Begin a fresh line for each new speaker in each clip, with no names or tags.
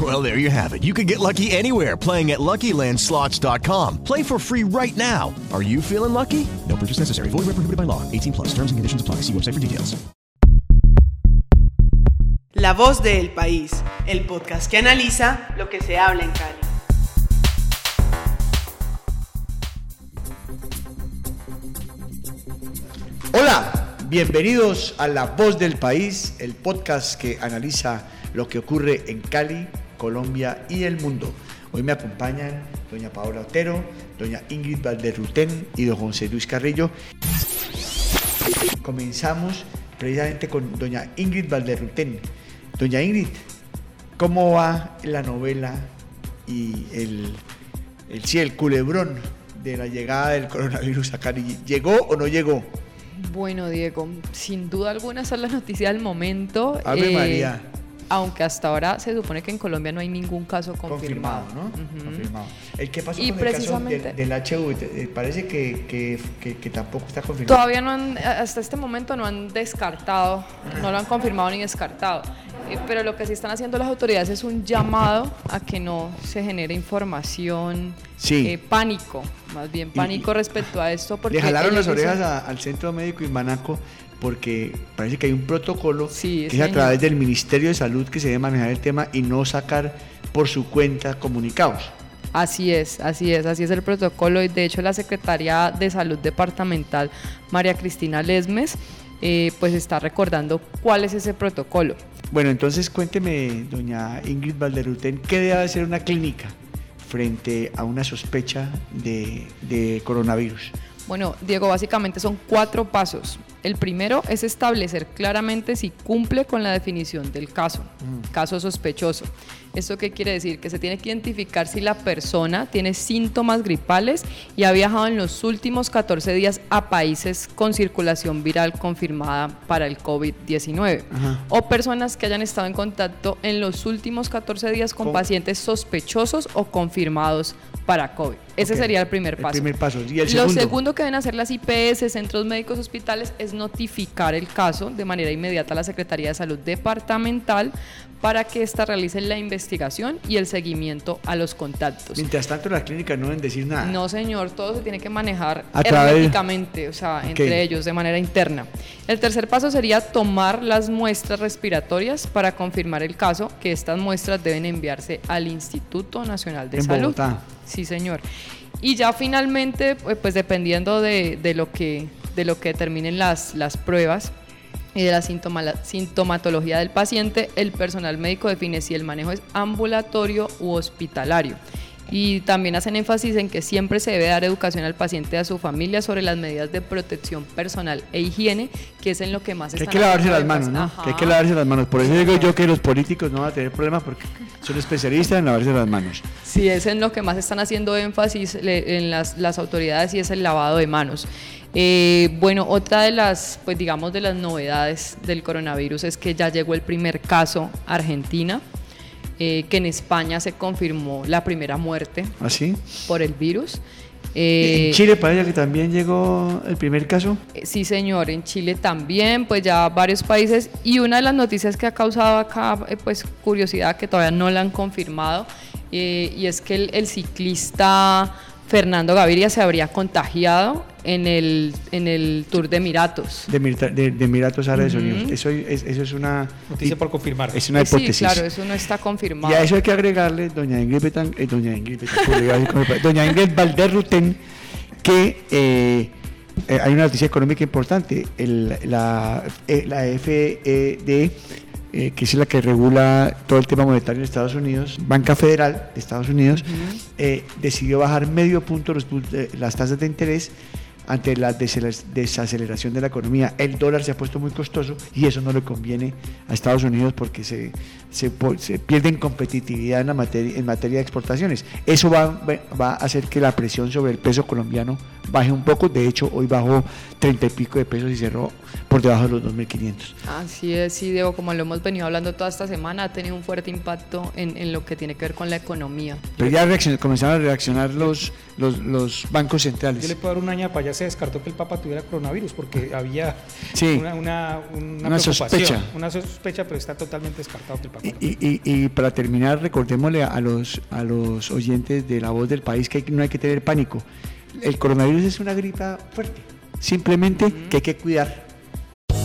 Well, there you have it. You can get lucky anywhere playing at LuckyLandSlots.com. Play for free right now. Are you feeling lucky? No purchase necessary. Void where prohibited by law. 18 plus. Terms and conditions apply. See website for details.
La voz del país, el podcast que analiza lo que se habla en Cali.
Hola, bienvenidos a La Voz del País, el podcast que analiza lo que ocurre en Cali, Colombia y el mundo. Hoy me acompañan doña Paola Otero, doña Ingrid Valderrutén y don José Luis Carrillo. Comenzamos precisamente con doña Ingrid Valderrutén. Doña Ingrid, ¿cómo va la novela y el, el, sí, el culebrón de la llegada del coronavirus a Cali? ¿Llegó o no llegó?
Bueno, Diego, sin duda alguna esa es la noticia del momento.
Ave María.
Aunque hasta ahora se supone que en Colombia no hay ningún caso confirmado.
Confirmado, ¿no? Confirmado. ¿El qué pasó
Y
con el caso
precisamente-
del, del? Eh, Parece que, que, que- que tampoco está confirmado.
Todavía no han, hasta este momento no han descartado, no lo han confirmado ni descartado. Eh, pero lo que sí están haciendo las autoridades es un llamado a que no se genere información,
Sí.
eh, pánico, más bien pánico respecto a esto. Porque
Le jalaron las orejas a- al centro médico Imanaco porque parece que hay un protocolo
Sí,
que es a través del Ministerio de Salud que se debe manejar el tema y no sacar por su cuenta comunicados.
Así es, así es, así es el protocolo y de hecho la Secretaría de Salud Departamental, María Cristina Lesmes, eh, pues está recordando cuál es ese protocolo.
Bueno, entonces cuénteme, doña Ingrid Valderuten, ¿qué debe hacer una clínica frente a una sospecha de, de coronavirus?
Bueno, Diego, básicamente son cuatro pasos. El primero es establecer claramente si cumple con la definición del caso, caso sospechoso. ¿Esto qué quiere decir? Que se tiene que identificar si la persona tiene síntomas gripales y ha viajado en los últimos 14 días a países con circulación viral confirmada para el COVID-19.
Ajá.
O personas que hayan estado en contacto en los últimos 14 días con
Con-
pacientes sospechosos o confirmados para COVID. Ese
Ok,
sería el primer
el
paso.
primer paso. ¿Y el
Lo
segundo?
segundo que deben hacer las IPS, centros médicos hospitales, es notificar el caso de manera inmediata a la Secretaría de Salud Departamental para que ésta realice la investigación y el seguimiento a los contactos.
Mientras tanto, las clínicas no deben decir nada.
No, señor, todo se tiene que manejar herméticamente, o sea, entre ellos, de manera interna. El tercer paso sería tomar las muestras respiratorias para confirmar el caso, que estas muestras deben enviarse al Instituto Nacional de
En
Salud.
Bogotá.
Sí, señor. Y ya finalmente, pues, pues dependiendo de, de lo que de lo que determinen las, las pruebas y de la la sintomatología del paciente, el personal médico define si el manejo es ambulatorio u hospitalario. Y también hacen énfasis en que siempre se debe dar educación al paciente y a su familia sobre las medidas de protección personal e higiene, que es en lo que más
Que hay que lavarse las manos. ¿no? Que hay que lavarse las manos. Por eso digo yo que los políticos no van a tener problemas porque son especialistas en lavarse las manos.
Sí, es en lo que más están haciendo énfasis en las, las autoridades y es el lavado de manos. Eh, bueno, otra de las, pues digamos, de las novedades del coronavirus es que ya llegó el primer caso a Argentina, eh, que en España se confirmó la primera muerte
¿Así?
por el virus. Eh,
en Chile parece que también llegó el primer caso.
eh, Sí, señor, en Chile también, pues ya varios países. Y una de las noticias que ha causado acá, eh, pues curiosidad, que todavía no la han confirmado, eh, y es que el, el ciclista Fernando Gaviria se habría contagiado en el, en el Tour de Emiratos.
De, Mirta- de, de Emiratos Árabes
Ujú.
Unidos. Eso es, eso es una
Noticia por confirmar.
Es una
Sí,
hipótesis.
claro, eso no está confirmado.
Y a eso hay que agregarle, doña Ingrid, Betan- eh, doña Ingrid, como- doña Ingrid Valderruten, que eh, eh, hay una noticia económica importante. El- la, eh, la FED, eh, que es la que regula todo el tema monetario en Estados Unidos, Banca Federal de Estados Unidos, eh, decidió bajar medio punto los eh, las tasas de interés ante la desaceleración de la economía. El dólar se ha puesto muy costoso y eso no le conviene a Estados Unidos porque se, se, pierde en competitividad en, la materia, en materia de exportaciones. Eso va, va a hacer que la presión sobre el peso colombiano baje un poco. De hecho, hoy bajó 30 y pico de pesos y cerró por debajo de los 2.500.
Así es, sí, Diego, como lo hemos venido hablando toda esta semana, ha tenido un fuerte impacto en, en lo que tiene que ver con la economía.
Pero ya reaccion- comenzaron a reaccionar los, los, los bancos centrales.
Yo le puedo dar un año para allá se descartó que el Papa tuviera coronavirus porque había
Sí.
una, una, una
Una sospecha.
Una sospecha, pero está totalmente descartado que el Papa.
Y, y- y para terminar, recordémosle a los, a los oyentes de La Voz del País que hay- no hay que tener pánico. El coronavirus es una gripa fuerte. Simplemente que hay que cuidar.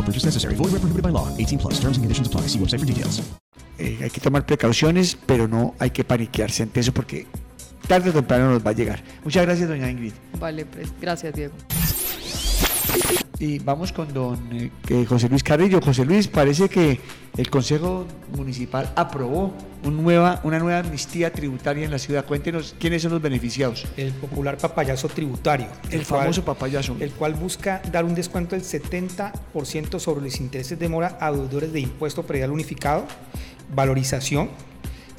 No purchase necessary. Void where prohibited by law. 18 plus. Terms and conditions apply. See website for details.
Eh, hay que tomar precauciones, pero no hay que paniquearse ante eso porque tarde o temprano nos va a llegar. Muchas gracias, doña Ingrid.
Vale, pues, gracias, Diego.
Y vamos con don eh, José Luis Carrillo. José Luis, parece que el Consejo Municipal aprobó un nueva, una nueva amnistía tributaria en la ciudad. Cuéntenos quiénes son los beneficiados.
El popular papayazo tributario.
El famoso papayazo.
El cual busca dar un descuento del 70% sobre los intereses de mora a deudores de impuesto predial unificado, valorización,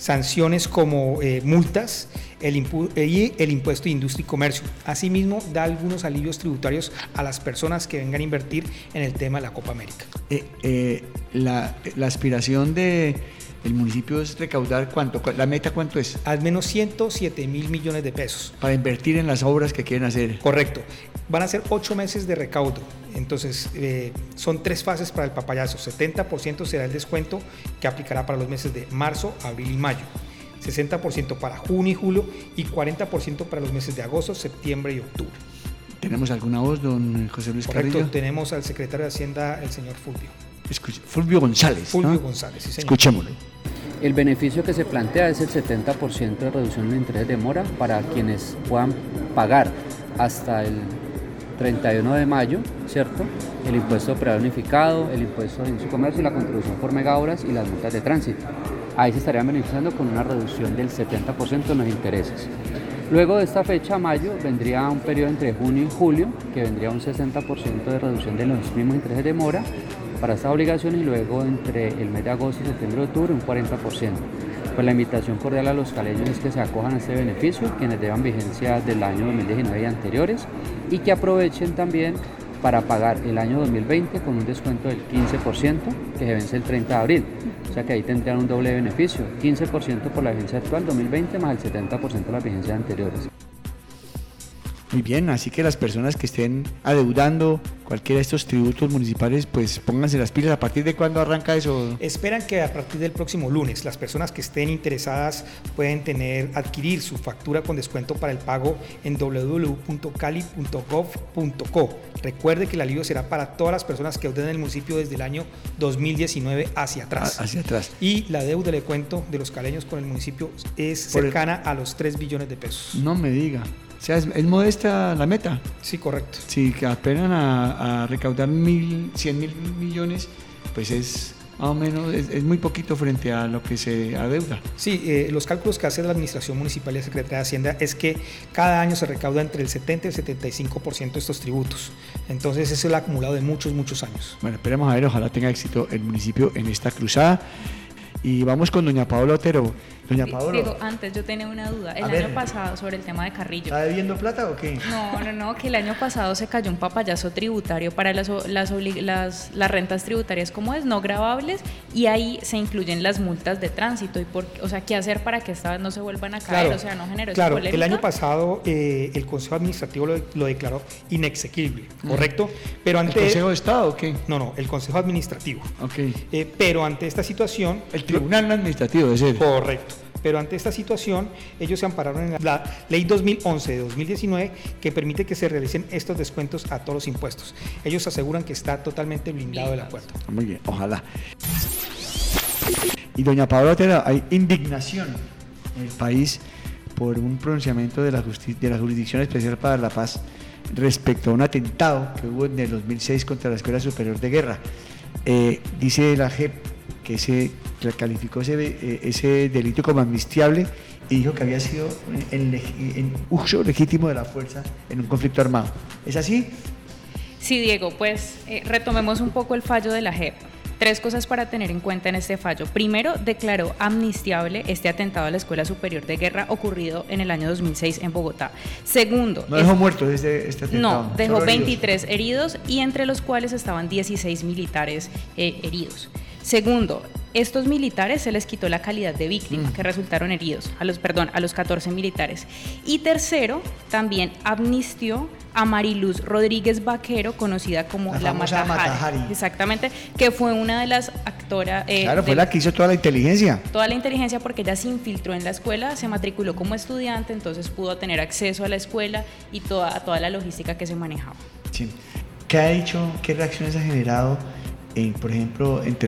sanciones como eh, multas el impu- y el impuesto de industria y comercio. Asimismo, da algunos alivios tributarios a las personas que vengan a invertir en el tema de la Copa América.
Eh, eh, la, la aspiración de el municipio es recaudar cuánto, Cu- la meta cuánto es
Al menos 107 mil millones de pesos.
para invertir en las obras que quieren hacer.
Correcto. Van a ser ocho meses de recaudo. Entonces, eh, son tres fases para el papayazo. 70% será el descuento que aplicará para los meses de marzo, abril y mayo. 60% para junio y julio y 40% para los meses de agosto, septiembre y octubre.
¿Tenemos alguna voz, don José Luis
Correcto.
Carrillo?
Tenemos al secretario de Hacienda, el señor Fulvio.
Escuche- Fulvio González.
Fulvio
¿no?
González, sí, señor.
Escuchémoslo.
El beneficio que se plantea es el 70% de reducción de interés de mora para quienes puedan pagar hasta el 31 de mayo, ¿cierto? El impuesto predial unificado, el impuesto de su comercio la contribución por megahoras y las multas de tránsito. Ahí se estarían beneficiando con una reducción del 70% en los intereses. Luego de esta fecha, mayo, vendría un periodo entre junio y julio, que vendría un 60% de reducción de los mismos intereses de mora para estas obligaciones y luego entre el mes de agosto y septiembre y octubre un 40%. Pues la invitación cordial a los caleños es que se acojan a este beneficio, quienes llevan vigencia del año 2019 y anteriores, y que aprovechen también para pagar el año 2020 con un descuento del 15% que se vence el 30 de abril. O sea que ahí tendrían un doble beneficio, 15% por la vigencia actual 2020 más el 70% de las vigencias anteriores.
Muy bien, así que las personas que estén adeudando cualquiera de estos tributos municipales, pues pónganse las pilas. ¿A partir de cuándo arranca eso?
Esperan que a partir del próximo lunes las personas que estén interesadas pueden tener adquirir su factura con descuento para el pago en www.cali.gov.co. Recuerde que el alivio será para todas las personas que deuden en el municipio desde el año 2019 hacia atrás.
Ah, hacia atrás.
Y la deuda, le cuento, de los caleños con el municipio es
el-
cercana a los 3 billones de pesos.
No me diga. O sea, es, es modesta la meta.
Sí, correcto.
Si que apenan a, a recaudar mil, 100 mil millones, pues es más o menos, es, es muy poquito frente a lo que se adeuda.
Sí, eh, los cálculos que hace la Administración Municipal y la Secretaría de Hacienda es que cada año se recauda entre el 70 y el 75% de estos tributos. Entonces, ese es el acumulado de muchos, muchos años.
Bueno, esperemos a ver, ojalá tenga éxito el municipio en esta cruzada. Y vamos con doña Paola Otero. Doña Paola.
Digo, antes yo tenía una duda. El
A
año
ver.
pasado, sobre el tema de Carrillo.
¿Está debiendo plata o qué?
No, no, no, que el año pasado se cayó un papayazo tributario para las, o- las, las, las rentas tributarias como es, no gravables, y ahí se incluyen las multas de tránsito. y por, O sea, ¿qué hacer para que esta vez no se vuelvan a caer? o sea, no generó
Claro, el
polémica?
año pasado eh, el Consejo Administrativo lo, lo declaró inexequible, ¿correcto? Pero ante
¿El Consejo de Estado o qué?
No, no, el Consejo Administrativo.
Ok.
Eh, pero ante esta situación...
El Tribunal Administrativo de ser.
Correcto. Pero ante esta situación, ellos se ampararon en la, Ley 2011 de 2019 que permite que se realicen estos descuentos a todos los impuestos. Ellos aseguran que está totalmente blindado el acuerdo.
Muy bien, ojalá. Y doña Paola Otero, hay indignación en el país por un pronunciamiento de la, de la Jurisdicción Especial para la Paz respecto a un atentado que hubo en el 2006 contra la Escuela Superior de Guerra. Eh, dice la JEP que se calificó ese, eh, ese delito como amnistiable y dijo que había sido en, en uso legítimo de la fuerza en un conflicto armado. ¿Es así?
Sí, Diego, pues eh, retomemos un poco el fallo de la JEP. Tres cosas para tener en cuenta en este fallo. Primero, declaró amnistiable este atentado a la Escuela Superior de Guerra ocurrido en el año 2006 en Bogotá. Segundo,
No
es-
dejó muertos este, este atentado.
no, dejó
solo heridos.
23 heridos y entre los cuales estaban 16 militares eh, heridos. Segundo, estos militares se les quitó la calidad de víctima,
Mm.
que resultaron heridos, a los, perdón, a los 14 militares. Y tercero, también amnistió a Mariluz Rodríguez Vaquero, conocida como
La
la, Matajari.
Matajari.
Exactamente, que fue una de las actoras... eh,
Claro, fue la que hizo toda la inteligencia.
toda la inteligencia porque ella se infiltró en la escuela, se matriculó como estudiante, entonces pudo tener acceso a la escuela y toda, a toda la logística que se manejaba.
Sí. ¿Qué ha hecho, qué reacciones ha generado, en, por ejemplo, entre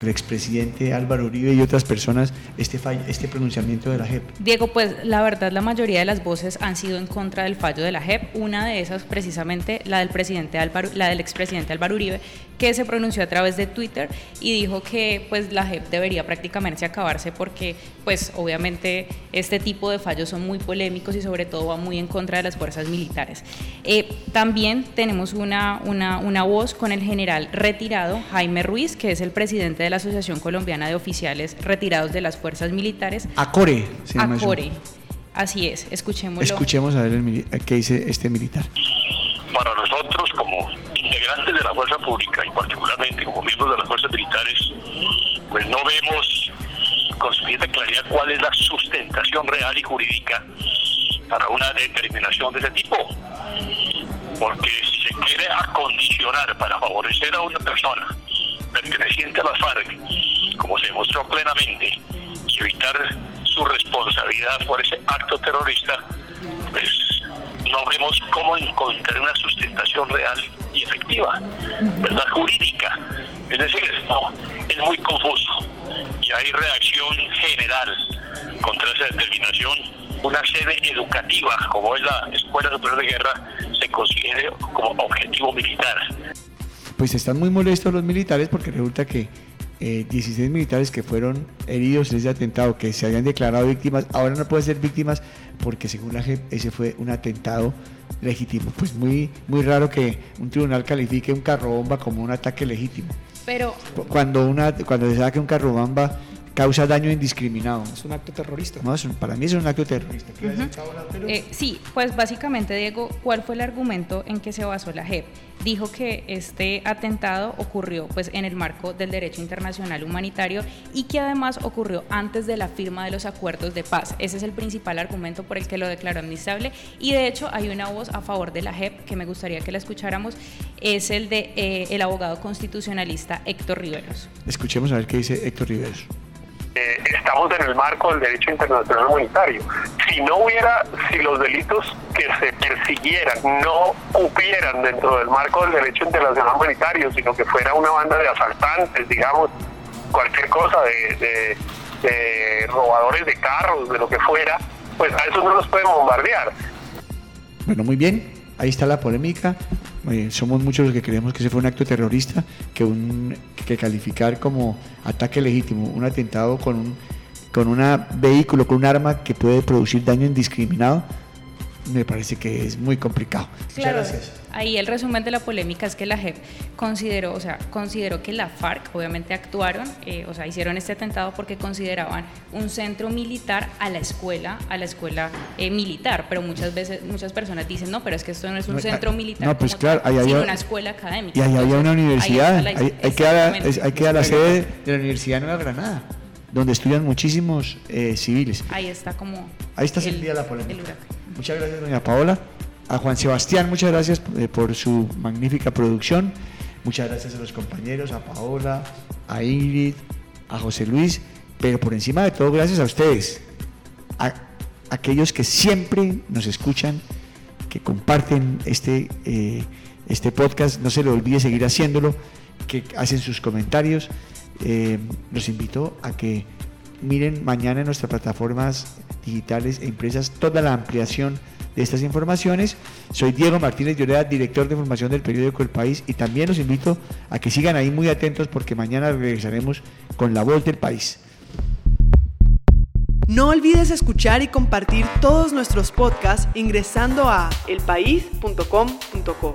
El expresidente Álvaro Uribe y otras personas este, fall- este pronunciamiento de la JEP?
Diego, pues la verdad la mayoría de las voces han sido en contra del fallo de la JEP, una de esas precisamente la del presidente Álvaro, la del expresidente Álvaro Uribe, que se pronunció a través de Twitter y dijo que pues la JEP debería prácticamente acabarse porque pues obviamente este tipo de fallos son muy polémicos y sobre todo va muy en contra de las fuerzas militares. Eh, también tenemos una, una, una voz con el general retirado Jaime Ruiz, que es el presidente de la Asociación Colombiana de Oficiales Retirados de las Fuerzas Militares,
Acore se llama.
Acore. Así es, escuchémoslo.
Escuchemos a ver el mili- qué dice este militar.
para nosotros como integrantes de la fuerza pública y particularmente como miembros de las fuerzas militares, pues no vemos con suficiente claridad cuál es la sustentación real y jurídica para una determinación de ese tipo. Porque si se quiere acondicionar para favorecer a una persona perteneciente a las FARC, como se demostró plenamente, y evitar su responsabilidad por ese acto terrorista, pues no vemos cómo encontrar una sustentación real y efectiva, ¿verdad? Jurídica. Es decir, no, es muy confuso y hay reacción general contra esa determinación. Una sede educativa como es la Escuela Superior de Guerra se considere como objetivo militar.
Pues están muy molestos los militares porque resulta que eh, 16 militares que fueron heridos en ese atentado, que se habían declarado víctimas, ahora no pueden ser víctimas porque según la JEP ese fue un atentado legítimo. Pues muy, muy raro que un tribunal califique un carro bomba como un ataque legítimo.
Pero
Cuando, una, cuando se sabe que un carro bomba causa daño indiscriminado.
Es un acto terrorista.
No, es un- para mí es un acto terrorista.
Eh, sí, pues básicamente, Diego, ¿cuál fue el argumento en que se basó la JEP? Dijo que este atentado ocurrió pues, en el marco del derecho internacional humanitario y que además ocurrió antes de la firma de los acuerdos de paz. Ese es el principal argumento por el que lo declaró amnistable y de hecho hay una voz a favor de la JEP que me gustaría que la escucháramos, es el de eh, el abogado constitucionalista Héctor Riveros.
Escuchemos a ver qué dice Héctor Riveros.
Eh, estamos en el marco del derecho internacional humanitario. Si no hubiera, si los delitos que se persiguieran no cupieran dentro del marco del derecho internacional humanitario, sino que fuera una banda de asaltantes, digamos, cualquier cosa de, robadores de carros, de lo que fuera, pues a eso no los pueden bombardear.
Bueno, muy bien, ahí está la polémica. Eh, somos muchos los que creemos que ese fue un acto terrorista, que, un, que calificar como ataque legítimo, un atentado con un con un vehículo, con un arma que puede producir daño indiscriminado, me parece que es muy complicado.
Claro,
Muchas gracias.
Ahí el resumen de la polémica es que la JEP consideró, o sea, consideró que la FARC obviamente actuaron, eh, o sea, hicieron este atentado porque consideraban un centro militar a la escuela, a la escuela eh, militar, pero muchas veces muchas personas dicen no, pero es que esto no es un
No,
centro
ah,
militar,
no, pues claro, ahí
sino
había-
una escuela académica.
Y ahí había una universidad,
está la-
ahí, ahí queda, la- sede de la Universidad de Nueva Granada, donde estudian muchísimos eh, civiles.
Ahí está como
Ahí está
el-
sentida la polémica.
el.
Muchas gracias, doña Paola. A Juan Sebastián, muchas gracias eh, por su magnífica producción. Muchas gracias a los compañeros, a Paola, a Ingrid, a José Luis, pero por encima de todo, gracias a ustedes, a aquellos que siempre nos escuchan, que comparten este, eh, este podcast. No se le olvide seguir haciéndolo, que hacen sus comentarios. Eh, los invito a que miren mañana en nuestras plataformas digitales e impresas toda la ampliación de estas informaciones. Soy Diego Martínez Lloreda, director de información del periódico El País y también los invito a que sigan ahí muy atentos porque mañana regresaremos con la voz del país.
No olvides escuchar y compartir todos nuestros podcasts ingresando a elpaís.com.co.